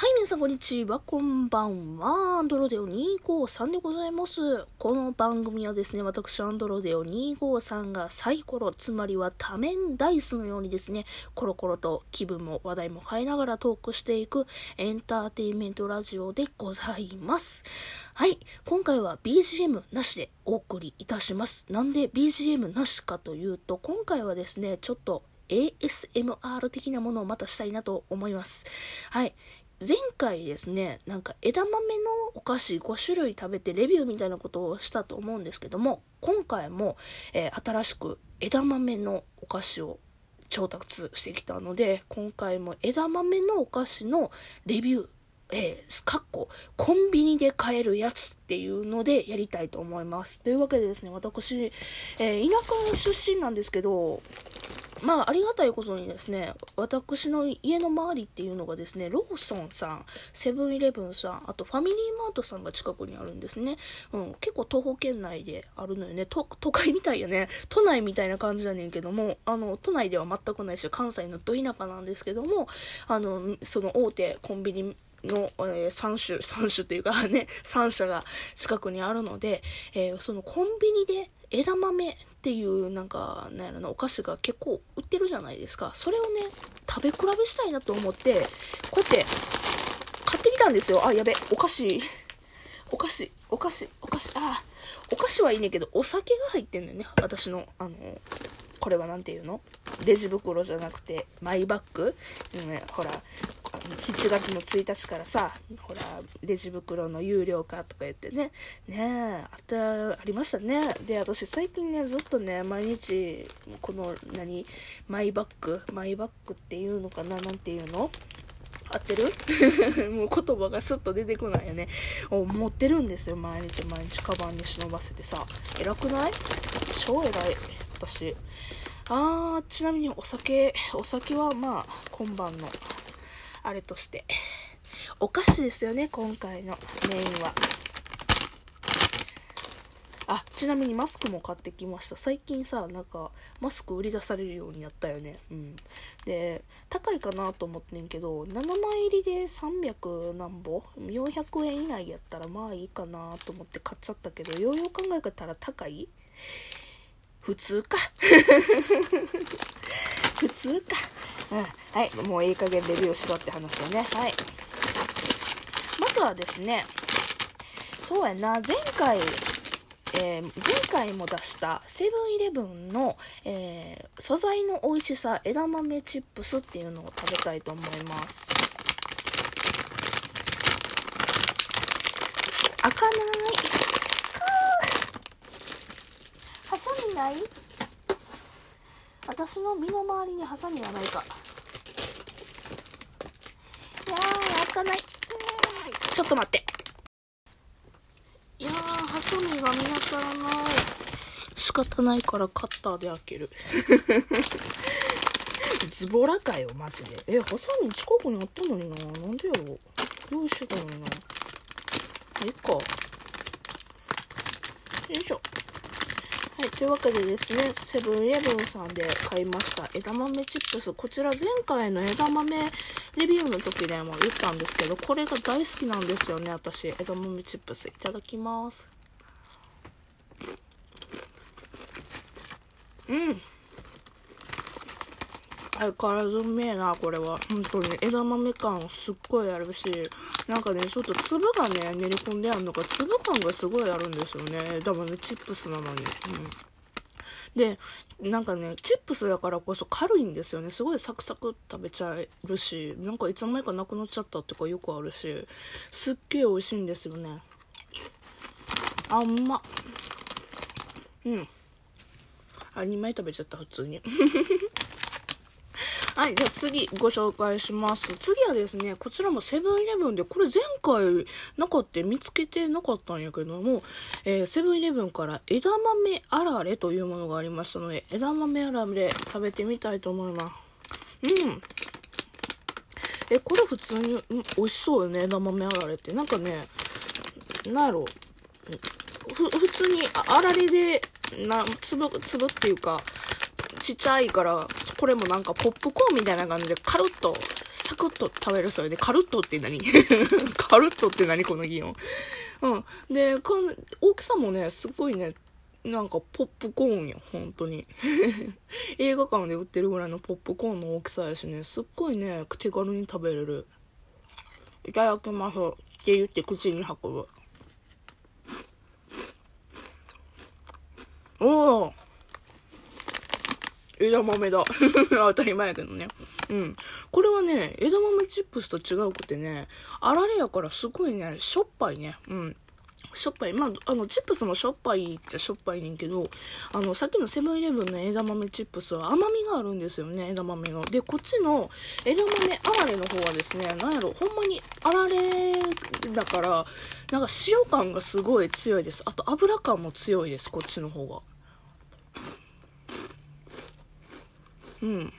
はい、皆さんこんにちは。こんばんは。アンドロデオ253でございます。この番組はですね、私、アンドロデオ253がサイコロ、つまりは多面ダイスのようにですね、コロコロと気分も話題も変えながらトークしていくエンターテインメントラジオでございます。はい、今回は BGM なしでお送りいたします。なんで BGM なしかというと、今回はですね、ちょっと ASMR 的なものをまたしたいなと思います。はい。前回ですね、なんか枝豆のお菓子5種類食べてレビューみたいなことをしたと思うんですけども、今回も、えー、新しく枝豆のお菓子を調達してきたので、今回も枝豆のお菓子のレビュー、えー、かっこ、コンビニで買えるやつっていうのでやりたいと思います。というわけでですね、私、えー、田舎出身なんですけど、まあ、ありがたいことにですね、私の家の周りっていうのがですね、ローソンさん、セブンイレブンさん、あとファミリーマートさんが近くにあるんですね。うん、結構東方圏内であるのよね。都会みたいやね。都内みたいな感じやねんけども、あの、都内では全くないし、関西のど田舎なんですけども、あの、その大手コンビニの、えー、3種、3種というかね、3社が近くにあるので、えー、そのコンビニで枝豆っていうなんか、なんやろな、お菓子が結構売ってるじゃないですか。それをね、食べ比べしたいなと思って、こうやって買ってきたんですよ。あ、やべ、お菓子、お菓子、お菓子、お菓子、あ、お菓子はいいねんけど、お酒が入ってんのよね。私の、あの、これは何て言うの？レジ袋じゃなくて、マイバッグ、うん、ほら、7月の1日からさ、ほら、レジ袋の有料化とか言ってね、ねえ、あった、ありましたね。で、私最近ね、ずっとね、毎日、この、何、マイバッグ、マイバッグっていうのかな、なんていうの？合ってる？もう言葉がスッと出てこないよね。持ってるんですよ、毎日毎日、カバンに忍ばせてさ。偉くない？超偉い、私。あー、ちなみにお酒、お酒はまあ、今晩のあれとして。お菓子ですよね、今回のメインは。あ、ちなみにマスクも買ってきました。最近さ、なんか、マスク売り出されるようになったよね。うん。で、高いかなと思ってんけど、7枚入りで300何ぼ ?400 円以内やったらまあいいかなと思って買っちゃったけど、ようよう考えたら高い？普通か。普通か。うん。はい。もういい加減レビューしろって話だね。はい。まずはですね、そうやな、前回、えー、前回も出したセブンイレブンの、えー、素材の美味しさ枝豆チップスっていうのを食べたいと思います。開かない。ハサミない？私の身の回りにハサミはないか。開かない。ちょっと待って。いやー、ハサミが見当たらない。仕方ないからカッターで開ける。ズボラかよ、マジで。え、ハサミ近くにあったのにな。なんでやろう。用意してたのにな。えっか。よいしょ。はい、というわけでですね、セブンイレブンさんで買いました枝豆チップス。こちら前回の枝豆レビューの時でも言ったんですけど、これが大好きなんですよね、私。枝豆チップス。いただきます。うん。相変わらずうめえな、これは。本当に。枝豆感すっごいあるし、なんかね、ちょっと粒がね、練り込んであるのか、粒感がすごいあるんですよね。枝豆チップスなのに。うん。で、なんかね、チップスだからこそ軽いんですよね。すごいサクサク食べちゃえるし、なんかいつの間にかなくなっちゃったってかよくあるし、すっげえ美味しいんですよね。あ、んま。うん。あ、2枚食べちゃった、普通に。はい、じゃあ次ご紹介します。次はですね、こちらもセブンイレブンで、これ前回なかった見つけてなかったんやけども、えー、セブンイレブンから枝豆あられというものがありましたので、枝豆あられ食べてみたいと思います。うん。え、これ普通に、うん美味しそうよね、枝豆あられって。なんかね、なんやろ。ふ、普通にあられで、な、粒、粒っていうか、ちっちゃいから、これもなんかポップコーンみたいな感じでカルッとサクッと食べるそれで、カルットって何？カルットって何？この擬音。うん。で、この大きさもね、すごいね、なんかポップコーンや、本当に。映画館で売ってるぐらいのポップコーンの大きさやしね、すっごいね、手軽に食べれる。いただきます。って言って口に運ぶ。おお枝豆だ。当たり前やけどね。うん。これはね、枝豆チップスと違うくてね、あられやからすごいね、しょっぱいね。うん。しょっぱい。まあ、あの、チップスもしょっぱいっちゃしょっぱいねんけど、あの、さっきのセブンイレブンの枝豆チップスは甘みがあるんですよね、枝豆の。で、こっちの枝豆あられの方はですね、なんやろ、ほんまにあられだから、なんか塩感がすごい強いです。あと油感も強いです、こっちの方が。うん。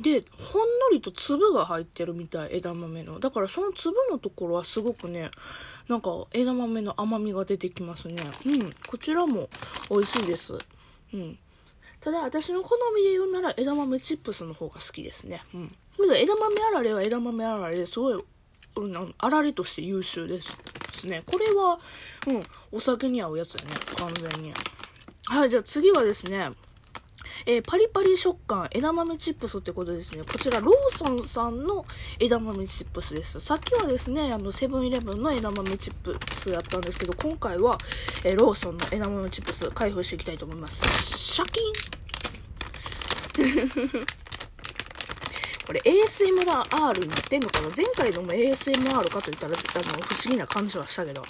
で、ほんのりと粒が入ってるみたい、枝豆の。だからその粒のところはすごくね、なんか枝豆の甘みが出てきますね。うん。こちらも美味しいです。うん。ただ、私の好みで言うなら枝豆チップスの方が好きですね。うん。けど枝豆あられは枝豆あられですごい、うん、あられとして優秀ですね。これは、うん、お酒に合うやつだね。完全に。はい、じゃあ次はですね、えー、パリパリ食感枝豆チップスってことですね。こちらローソンさんの枝豆チップスです。さっきはですね、あの、セブンイレブンの枝豆チップスやったんですけど、今回は、えー、ローソンの枝豆チップス開封していきたいと思います。シャキーン これ ASMR になってんのかな？前回のも ASMR かと言ったら、あの、不思議な感じはしたけど。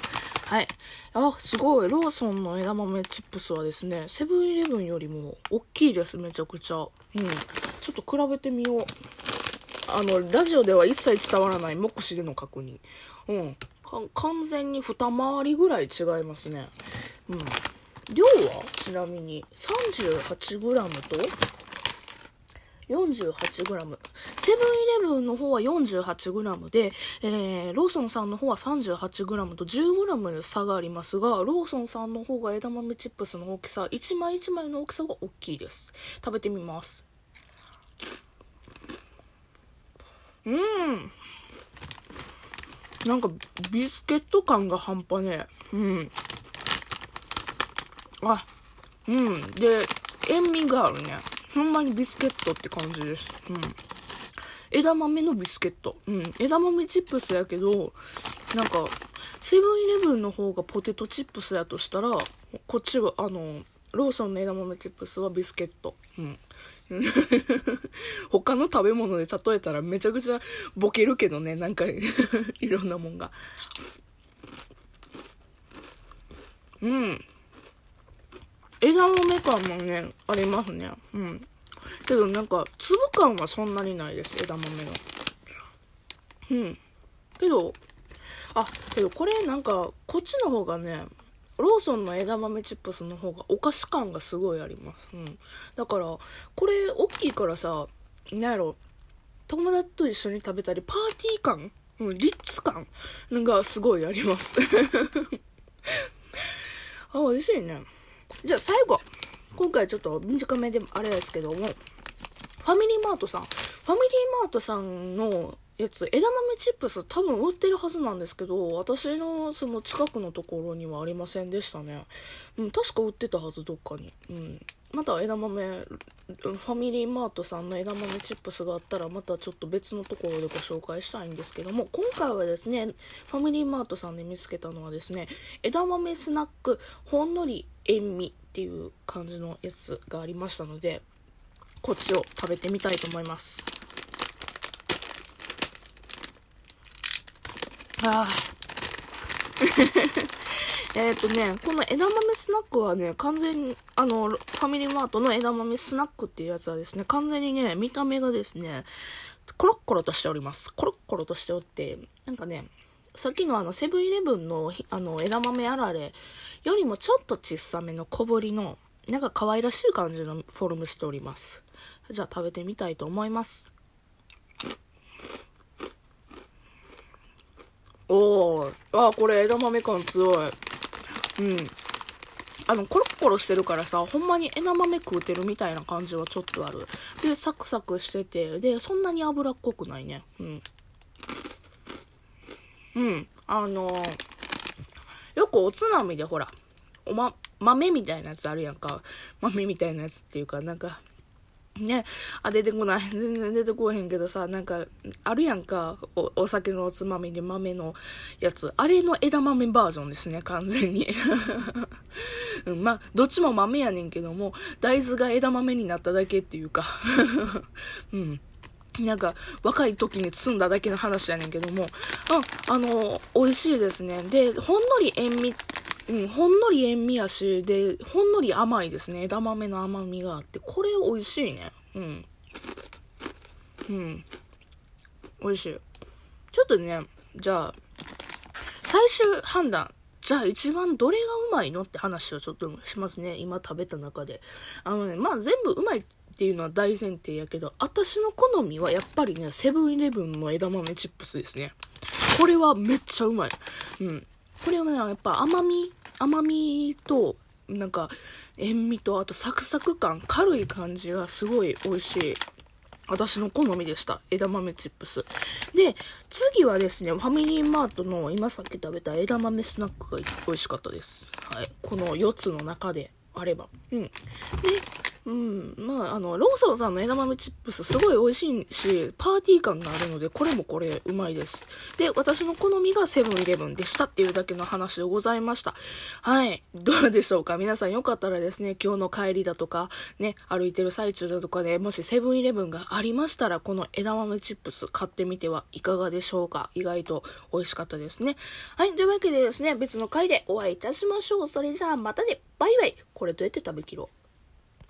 はい。あ、すごい。ローソンの枝豆チップスはですね、セブンイレブンよりも大きいです、めちゃくちゃ。うん。ちょっと比べてみよう。あの、ラジオでは一切伝わらない目視での確認。うん。完全に二回りぐらい違いますね。うん。量はちなみに 38g と 48g。セブンイレブンの方は 48g で、えー、ローソンさんの方は 38g と 10g の差がありますが、ローソンさんの方が枝豆チップスの大きさ、1枚1枚の大きさが大きいです。食べてみます。うん。なんか、ビスケット感が半端ねえ。うん。あ、うん。で、塩味があるね。ほんまにビスケットって感じです。うん。枝豆のビスケット。うん。枝豆チップスやけど、なんか、セブンイレブンの方がポテトチップスやとしたら、こっちは、あの、ローソンの枝豆チップスはビスケット。うん。他の食べ物で例えたらめちゃくちゃボケるけどね、なんか いろんなもんが。うん。枝豆感もね、ありますね。うん。けどなんか、粒感はそんなにないです、枝豆の。うん。けど、あ、けどこれなんか、こっちの方がね、ローソンの枝豆チップスの方がお菓子感がすごいあります。うん。だから、これ大きいからさ、なんやろ、友達と一緒に食べたり、パーティー感うん、リッツ感がすごいあります。あ、美味しいね。じゃあ最後。今回ちょっと短めでもあれですけども、ファミリーマートさん。ファミリーマートさんのやつ、枝豆チップス多分売ってるはずなんですけど、私のその近くのところにはありませんでしたね。うん、確か売ってたはず、どっかに。うん。また枝豆、ファミリーマートさんの枝豆チップスがあったら、またちょっと別のところでご紹介したいんですけども、今回はですね、ファミリーマートさんで見つけたのはですね、枝豆スナック、ほんのり塩味っていう感じのやつがありましたので、こっちを食べてみたいと思います。ああ。えっとね、この枝豆スナックはね、完全に、あの、ファミリーマートの枝豆スナックっていうやつはですね、完全にね、見た目がですね、コロッコロとしております。コロッコロとしておって、なんかね、さっきのあの、セブンイレブンの、あの、枝豆あられよりもちょっと小さめの小ぶりの、なんか可愛らしい感じのフォルムしております。じゃあ食べてみたいと思います。おー、あ、これ枝豆感強い。うん。あの、コロッコロしてるからさ、ほんまに枝豆食うてるみたいな感じはちょっとある。で、サクサクしてて、で、そんなに脂っこくないね。うん。うん。あのー、よくおつまみでほら、おま、豆みたいなやつあるやんか。豆みたいなやつっていうか、なんか、ね、あ、出てこない。全然出てこへんけどさ、なんか、あるやんか。お、お酒のおつまみで豆のやつ。あれの枝豆バージョンですね、完全に。うん、まあ、どっちも豆やねんけども、大豆が枝豆になっただけっていうか。うん。なんか、若い時に積んだだけの話やねんけども、あ、あの、美味しいですね。で、ほんのり塩味うん、ほんのり塩味やし、で、ほんのり甘いですね。枝豆の甘みがあって。これ美味しいね。うん。うん。美味しい。ちょっとね、じゃあ、最終判断。じゃあ一番どれがうまいのって話をちょっとしますね。今食べた中で。あのね、まあ全部うまいっていうのは大前提やけど、私の好みはやっぱりね、セブンイレブンの枝豆チップスですね。これはめっちゃうまい。うん。これはね、やっぱ甘み、甘みと、なんか、塩味と、あとサクサク感、軽い感じがすごい美味しい。私の好みでした。枝豆チップス。で、次はですね、ファミリーマートの今さっき食べた枝豆スナックが美味しかったです。はい。この4つの中であれば。うん。で、うん。まあ、あの、ローソンさんの枝豆チップスすごい美味しいし、パーティー感があるので、これもこれうまいです。で、私の好みがセブンイレブンでしたっていうだけの話でございました。はい。どうでしょうか？皆さんよかったらですね、今日の帰りだとか、ね、歩いてる最中だとかで、もしセブンイレブンがありましたら、この枝豆チップス買ってみてはいかがでしょうか？意外と美味しかったですね。はい。というわけでですね、別の回でお会いいたしましょう。それじゃあまたね。バイバイ。これどうやって食べきろう？